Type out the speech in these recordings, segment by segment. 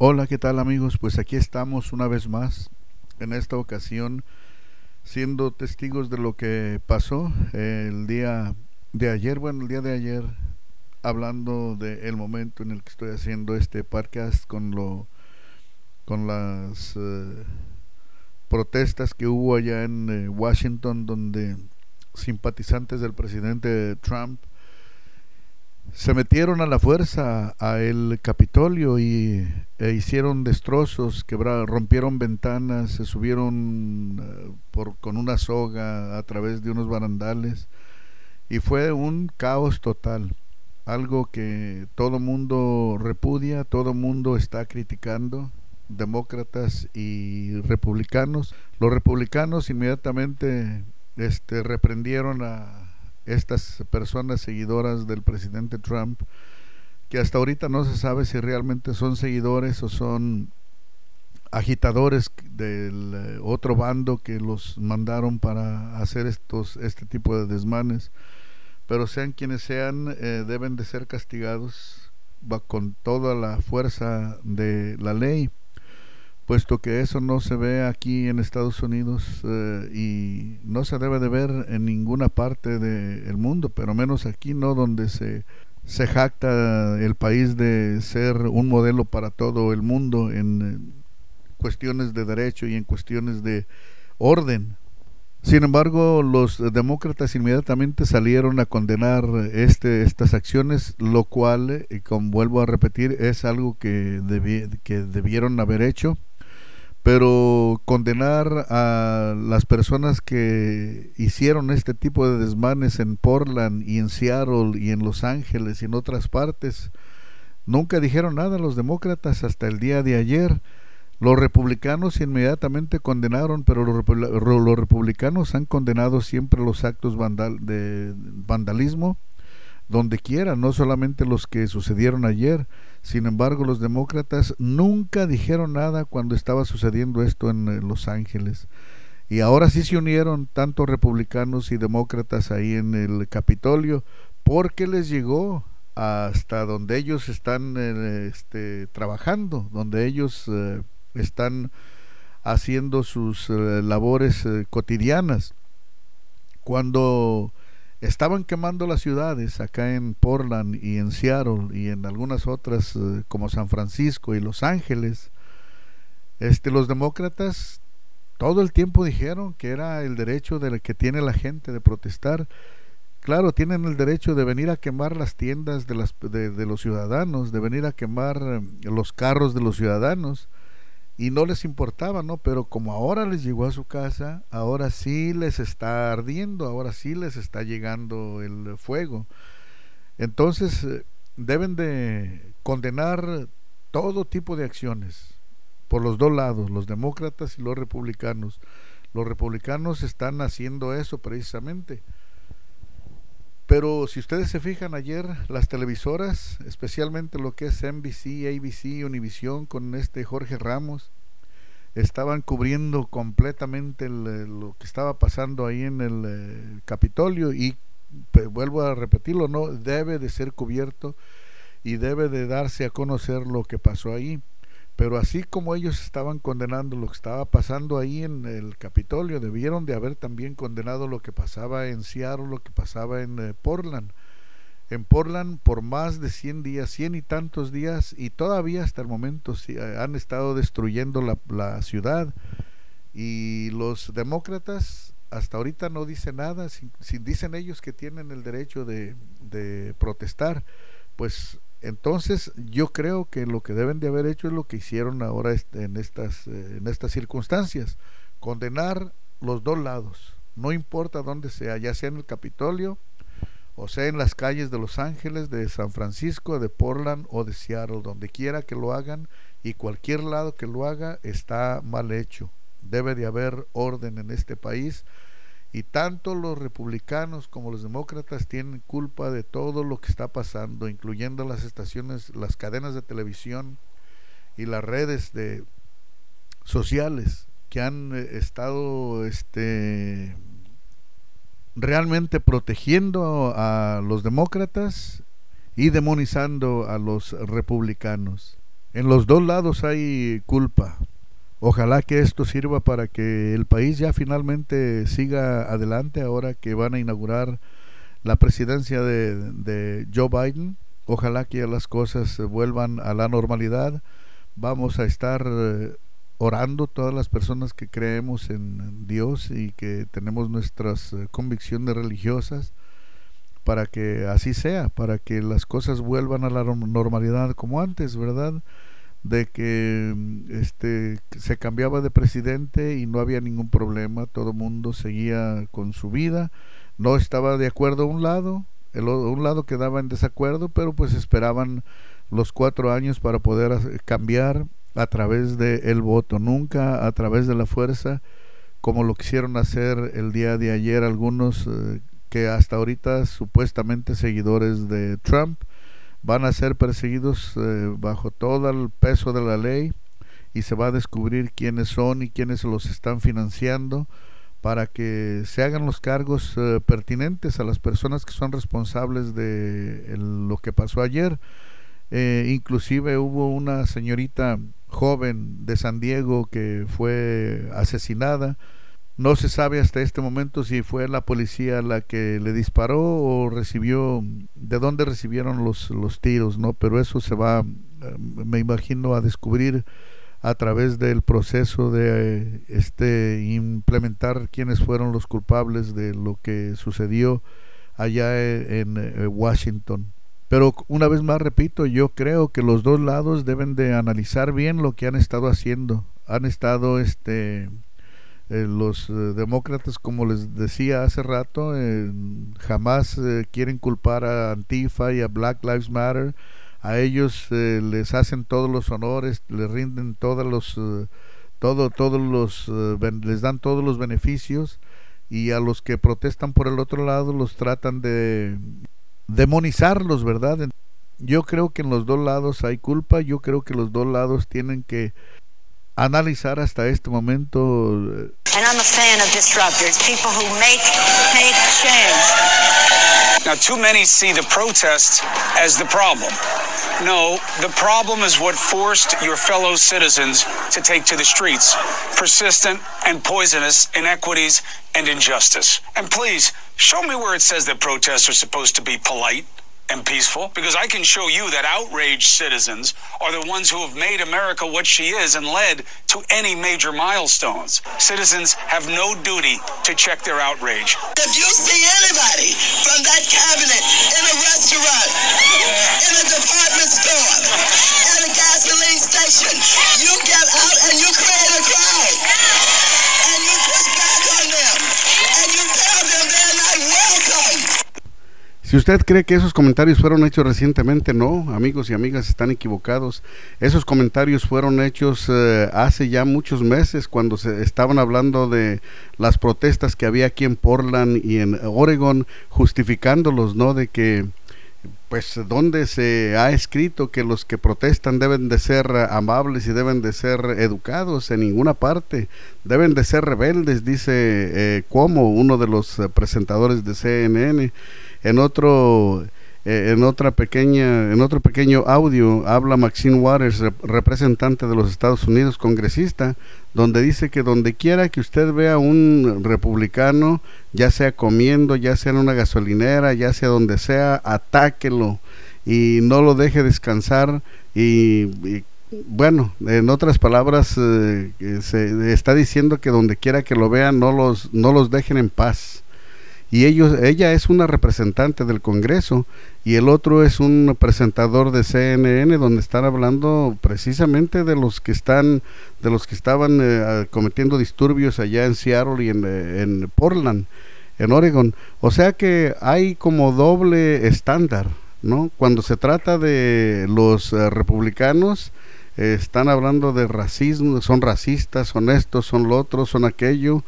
Hola, ¿qué tal amigos? Pues aquí estamos una vez más, en esta ocasión, siendo testigos de lo que pasó el día de ayer, bueno, el día de ayer, hablando del momento en el que estoy haciendo este podcast con lo con las eh, protestas que hubo allá en eh, Washington donde simpatizantes del presidente Trump se metieron a la fuerza a el Capitolio y e hicieron destrozos, rompieron ventanas, se subieron uh, por, con una soga a través de unos barandales y fue un caos total, algo que todo mundo repudia, todo mundo está criticando, demócratas y republicanos. Los republicanos inmediatamente este, reprendieron a estas personas seguidoras del presidente Trump, que hasta ahorita no se sabe si realmente son seguidores o son agitadores del eh, otro bando que los mandaron para hacer estos este tipo de desmanes. Pero sean quienes sean eh, deben de ser castigados con toda la fuerza de la ley puesto que eso no se ve aquí en Estados Unidos eh, y no se debe de ver en ninguna parte del mundo, pero menos aquí, ¿no? Donde se, se jacta el país de ser un modelo para todo el mundo en eh, cuestiones de derecho y en cuestiones de orden. Sin embargo, los demócratas inmediatamente salieron a condenar este, estas acciones, lo cual, y como vuelvo a repetir, es algo que, que debieron haber hecho pero condenar a las personas que hicieron este tipo de desmanes en Portland y en Seattle y en Los Ángeles y en otras partes, nunca dijeron nada los demócratas hasta el día de ayer. Los republicanos inmediatamente condenaron, pero los, republicanos han condenado siempre los actos de vandalismo donde quiera, no solamente los que sucedieron ayer. Sin embargo, los demócratas nunca dijeron nada cuando estaba sucediendo esto en eh, Los Ángeles. Y ahora sí se unieron tanto republicanos y demócratas ahí en el Capitolio porque les llegó hasta donde ellos están eh, este, trabajando, donde ellos eh, están haciendo sus labores cotidianas. Cuando estaban quemando las ciudades acá en Portland y en Seattle y en algunas otras eh, como San Francisco y Los Ángeles. Este, los demócratas todo el tiempo dijeron que era el derecho de que tiene la gente de protestar. Claro, tienen el derecho de venir a quemar las tiendas de, las, de los ciudadanos, de venir a quemar eh, los carros de los ciudadanos y no les importaba, ¿no? Pero como ahora les llegó a su casa, ahora sí les está ardiendo, ahora sí les está llegando el fuego. Entonces eh, deben de condenar todo tipo de acciones por los dos lados, los demócratas y los republicanos. Los republicanos están haciendo eso precisamente. Pero si ustedes se fijan ayer, las televisoras, especialmente lo que es NBC, ABC, Univision con este Jorge Ramos, estaban cubriendo completamente eh, lo que estaba pasando ahí en el eh, Capitolio y vuelvo a repetirlo, no debe de ser cubierto y debe de darse a conocer lo que pasó ahí. Pero así como ellos estaban condenando lo que estaba pasando ahí en el Capitolio, debieron de haber también condenado lo que pasaba en Seattle, lo que pasaba en eh, Portland. En Portland por más de 100 días, 100 y tantos días, y todavía hasta el momento eh, han estado destruyendo la, ciudad. Y los demócratas hasta ahorita no dicen nada, si, dicen ellos que tienen el derecho de, de protestar, pues entonces yo creo que lo que deben de haber hecho es lo que hicieron ahora en estas, eh, en estas circunstancias, condenar los dos lados, no importa dónde sea, ya sea en el Capitolio, o sea en las calles de Los Ángeles, de San Francisco, de Portland o de Seattle, donde quiera que lo hagan y cualquier lado que lo haga está mal hecho. Debe de haber orden en este país y tanto los republicanos como los demócratas tienen culpa de todo lo que está pasando, incluyendo las estaciones, las cadenas de televisión y las redes de sociales que han eh, estado este realmente protegiendo a los demócratas y demonizando a los republicanos. En los dos lados hay culpa. Ojalá que esto sirva para que el país ya finalmente siga adelante ahora que van a inaugurar la presidencia de, de Joe Biden. Ojalá que las cosas vuelvan a la normalidad. Vamos a estar eh, orando todas las personas que creemos en Dios y que tenemos nuestras eh, convicciones religiosas para que así sea, para que las cosas vuelvan a la normalidad como antes, ¿verdad? De que este se cambiaba de presidente y no había ningún problema, todo el mundo seguía con su vida, no estaba de acuerdo a un lado, el un lado quedaba en desacuerdo, pero pues esperaban los cuatro años para poder cambiar a través del el voto, nunca a través de la fuerza, como lo quisieron hacer el día de ayer algunos eh, que hasta ahorita supuestamente seguidores de Trump van a ser perseguidos eh, bajo todo el peso de la ley y se va a descubrir quiénes son y quiénes los están financiando para que se hagan los cargos eh, pertinentes a las personas que son responsables de lo que pasó ayer. inclusive hubo una señorita joven de San Diego que fue asesinada. No se sabe hasta este momento si fue la policía la que le disparó o recibió, de dónde recibieron los, los tiros, ¿no? Pero eso se va, me imagino, a descubrir a través del proceso de este implementar quiénes fueron los culpables de lo que sucedió allá en, en Washington. Pero una vez más repito, yo creo que los dos lados deben de analizar bien lo que han estado haciendo. Han estado este eh, los eh, demócratas, como les decía hace rato, eh, jamás quieren culpar a Antifa y a Black Lives Matter. A ellos les hacen todos los honores, les rinden todos los todo todos los les dan todos los beneficios y a los que protestan por el otro lado los tratan de demonizarlos, ¿verdad? Yo creo que en los dos lados hay culpa, yo creo que los dos lados tienen que analizar hasta este momento. And I'm a fan of disruptors, people who make, make change. Now, too many see the protest as the problem. No, the problem is what forced your fellow citizens to take to the streets persistent and poisonous inequities and injustice. And please, show me where it says that protests are supposed to be polite and peaceful because I can show you that outraged citizens are the ones who have made America what she is and led to any major milestones. Citizens have no duty to check their outrage. If you see anybody from that cabinet in a restaurant, in a department store, at a gasoline station, you get out and you create a crowd. Si usted cree que esos comentarios fueron hechos recientemente, no, amigos y amigas, están equivocados. Esos comentarios fueron hechos eh, hace ya muchos meses cuando se estaban hablando de las protestas que había aquí en Portland y en Oregon, justificándolos, ¿no? De que pues donde se ha escrito que los que protestan deben de ser amables y deben de ser educados en ninguna parte, deben de ser rebeldes, dice eh, como uno de los eh, presentadores de CNN en otro eh, en otra pequeña en otro pequeño audio habla Maxine Waters representante de los Estados Unidos congresista donde dice que donde quiera que usted vea un republicano ya sea comiendo ya sea en una gasolinera ya sea donde sea atáquelo y no lo deje descansar y, bueno, en otras palabras, eh, se está diciendo que donde quiera que lo vean, no los, no los dejen en paz y ellos ella es una representante del Congreso y el otro es un presentador de CNN donde están hablando precisamente de los que están de los que estaban eh, cometiendo disturbios allá en Seattle y en, eh, en Portland en Oregon. O sea que hay como doble estándar no cuando se trata de los eh, republicanos están hablando de racismo son racistas son estos son lo otro son aquello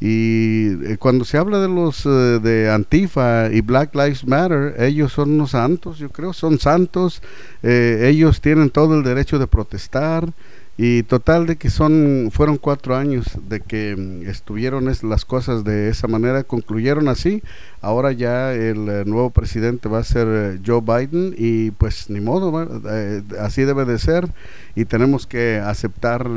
y eh, cuando se habla de los eh, de Antifa y Black Lives Matter, ellos son unos santos, yo creo, son santos, eh, ellos tienen todo el derecho de protestar Y total de que son, fueron cuatro años de que mm, estuvieron es, las cosas de esa manera, concluyeron así. Ahora ya el nuevo presidente va a ser Joe Biden y pues ni modo, así debe de ser y tenemos que aceptar.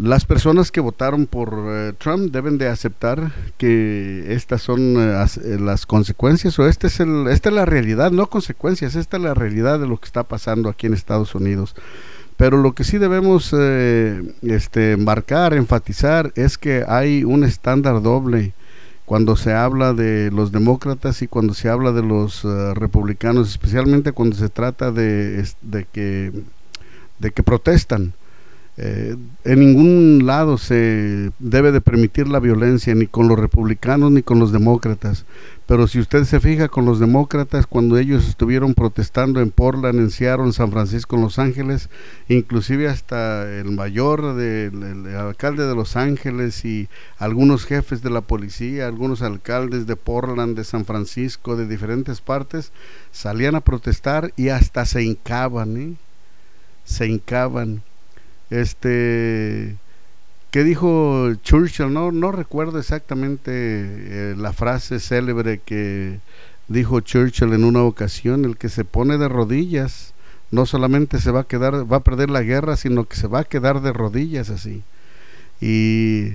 Las personas que votaron por eh, Trump deben de aceptar que estas son eh, eh, las consecuencias o este es el, esta es la realidad, no consecuencias, esta es la realidad de lo que está pasando aquí en Estados Unidos. Pero lo que sí debemos este, marcar, enfatizar, es que hay un estándar doble cuando se habla de los demócratas y cuando se habla de los eh, republicanos, especialmente cuando se trata de, de que protestan. Eh, en ningún lado se debe de permitir la violencia, ni con los republicanos ni con los demócratas. Pero si usted se fija con los demócratas, cuando ellos estuvieron protestando en Portland, en Seattle, San Francisco, en Los Ángeles, inclusive hasta el mayor, del el alcalde de Los Ángeles y algunos jefes de la policía, algunos alcaldes de Portland, de San Francisco, de diferentes partes, salían a protestar y hasta se hincaban, ¿eh? se hincaban este ¿qué dijo Churchill? No, no recuerdo exactamente eh, la frase célebre que dijo Churchill en una ocasión, el que se pone de rodillas no solamente se va a quedar, va a perder la guerra, sino que se va a quedar de rodillas así. Y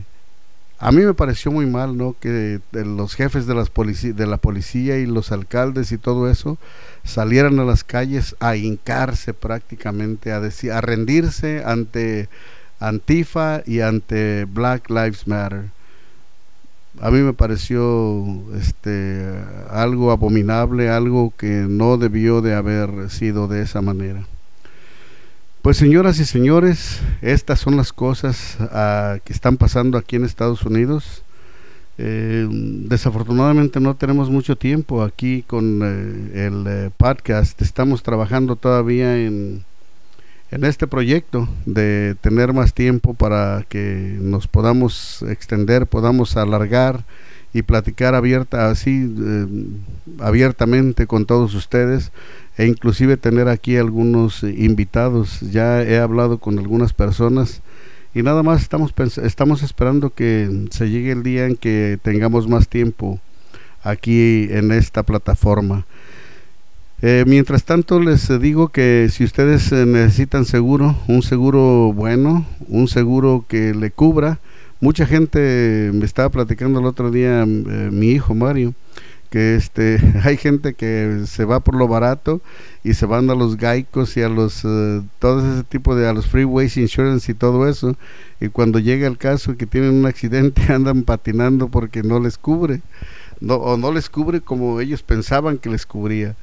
a mí me pareció muy mal, ¿no? Que de los jefes de, las de la policía y los alcaldes y todo eso salieran a las calles a hincarse prácticamente, a, decir, a rendirse ante Antifa y ante Black Lives Matter. A mí me pareció este algo abominable, algo que no debió de haber sido de esa manera. Pues señoras y señores, estas son las cosas ah, que están pasando aquí en Estados Unidos. Eh, desafortunadamente no tenemos mucho tiempo aquí con eh, el eh, podcast. Estamos trabajando todavía en, en este proyecto de tener más tiempo para que nos podamos extender, podamos alargar y platicar abierta así eh, abiertamente con todos ustedes e inclusive tener aquí algunos invitados. Ya he hablado con algunas personas y nada más estamos estamos esperando que se llegue el día en que tengamos más tiempo aquí en esta plataforma. Eh, mientras tanto les digo que si ustedes eh, necesitan seguro, un seguro bueno, un seguro que le cubra, mucha gente me estaba platicando el otro día eh, mi hijo Mario que este hay gente que se va por lo barato y se van a los gaicos y a los eh, todo ese tipo de a los freeways insurance y todo eso y cuando llega el caso que tienen un accidente andan patinando porque no les cubre no, o no les cubre como ellos pensaban que les cubría.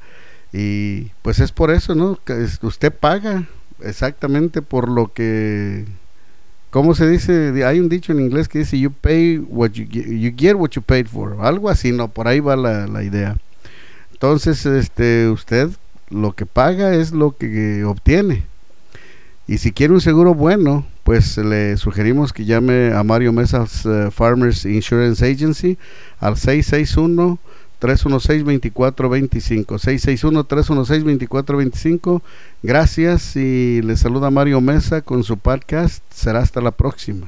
Y pues es por eso no que usted paga exactamente por lo que ¿Cómo se dice? Hay un dicho en inglés que dice you pay what you get, you get what you paid for. Algo así, no, por ahí va la, la idea. Entonces, este, usted lo que paga es lo que obtiene. Y si quiere un seguro bueno, pues le sugerimos que llame a Mario Mesas eh, Farmers Insurance Agency al 661 316-2425. 661-316-2425. Gracias y le saluda Mario Mesa con su podcast. Será hasta la próxima.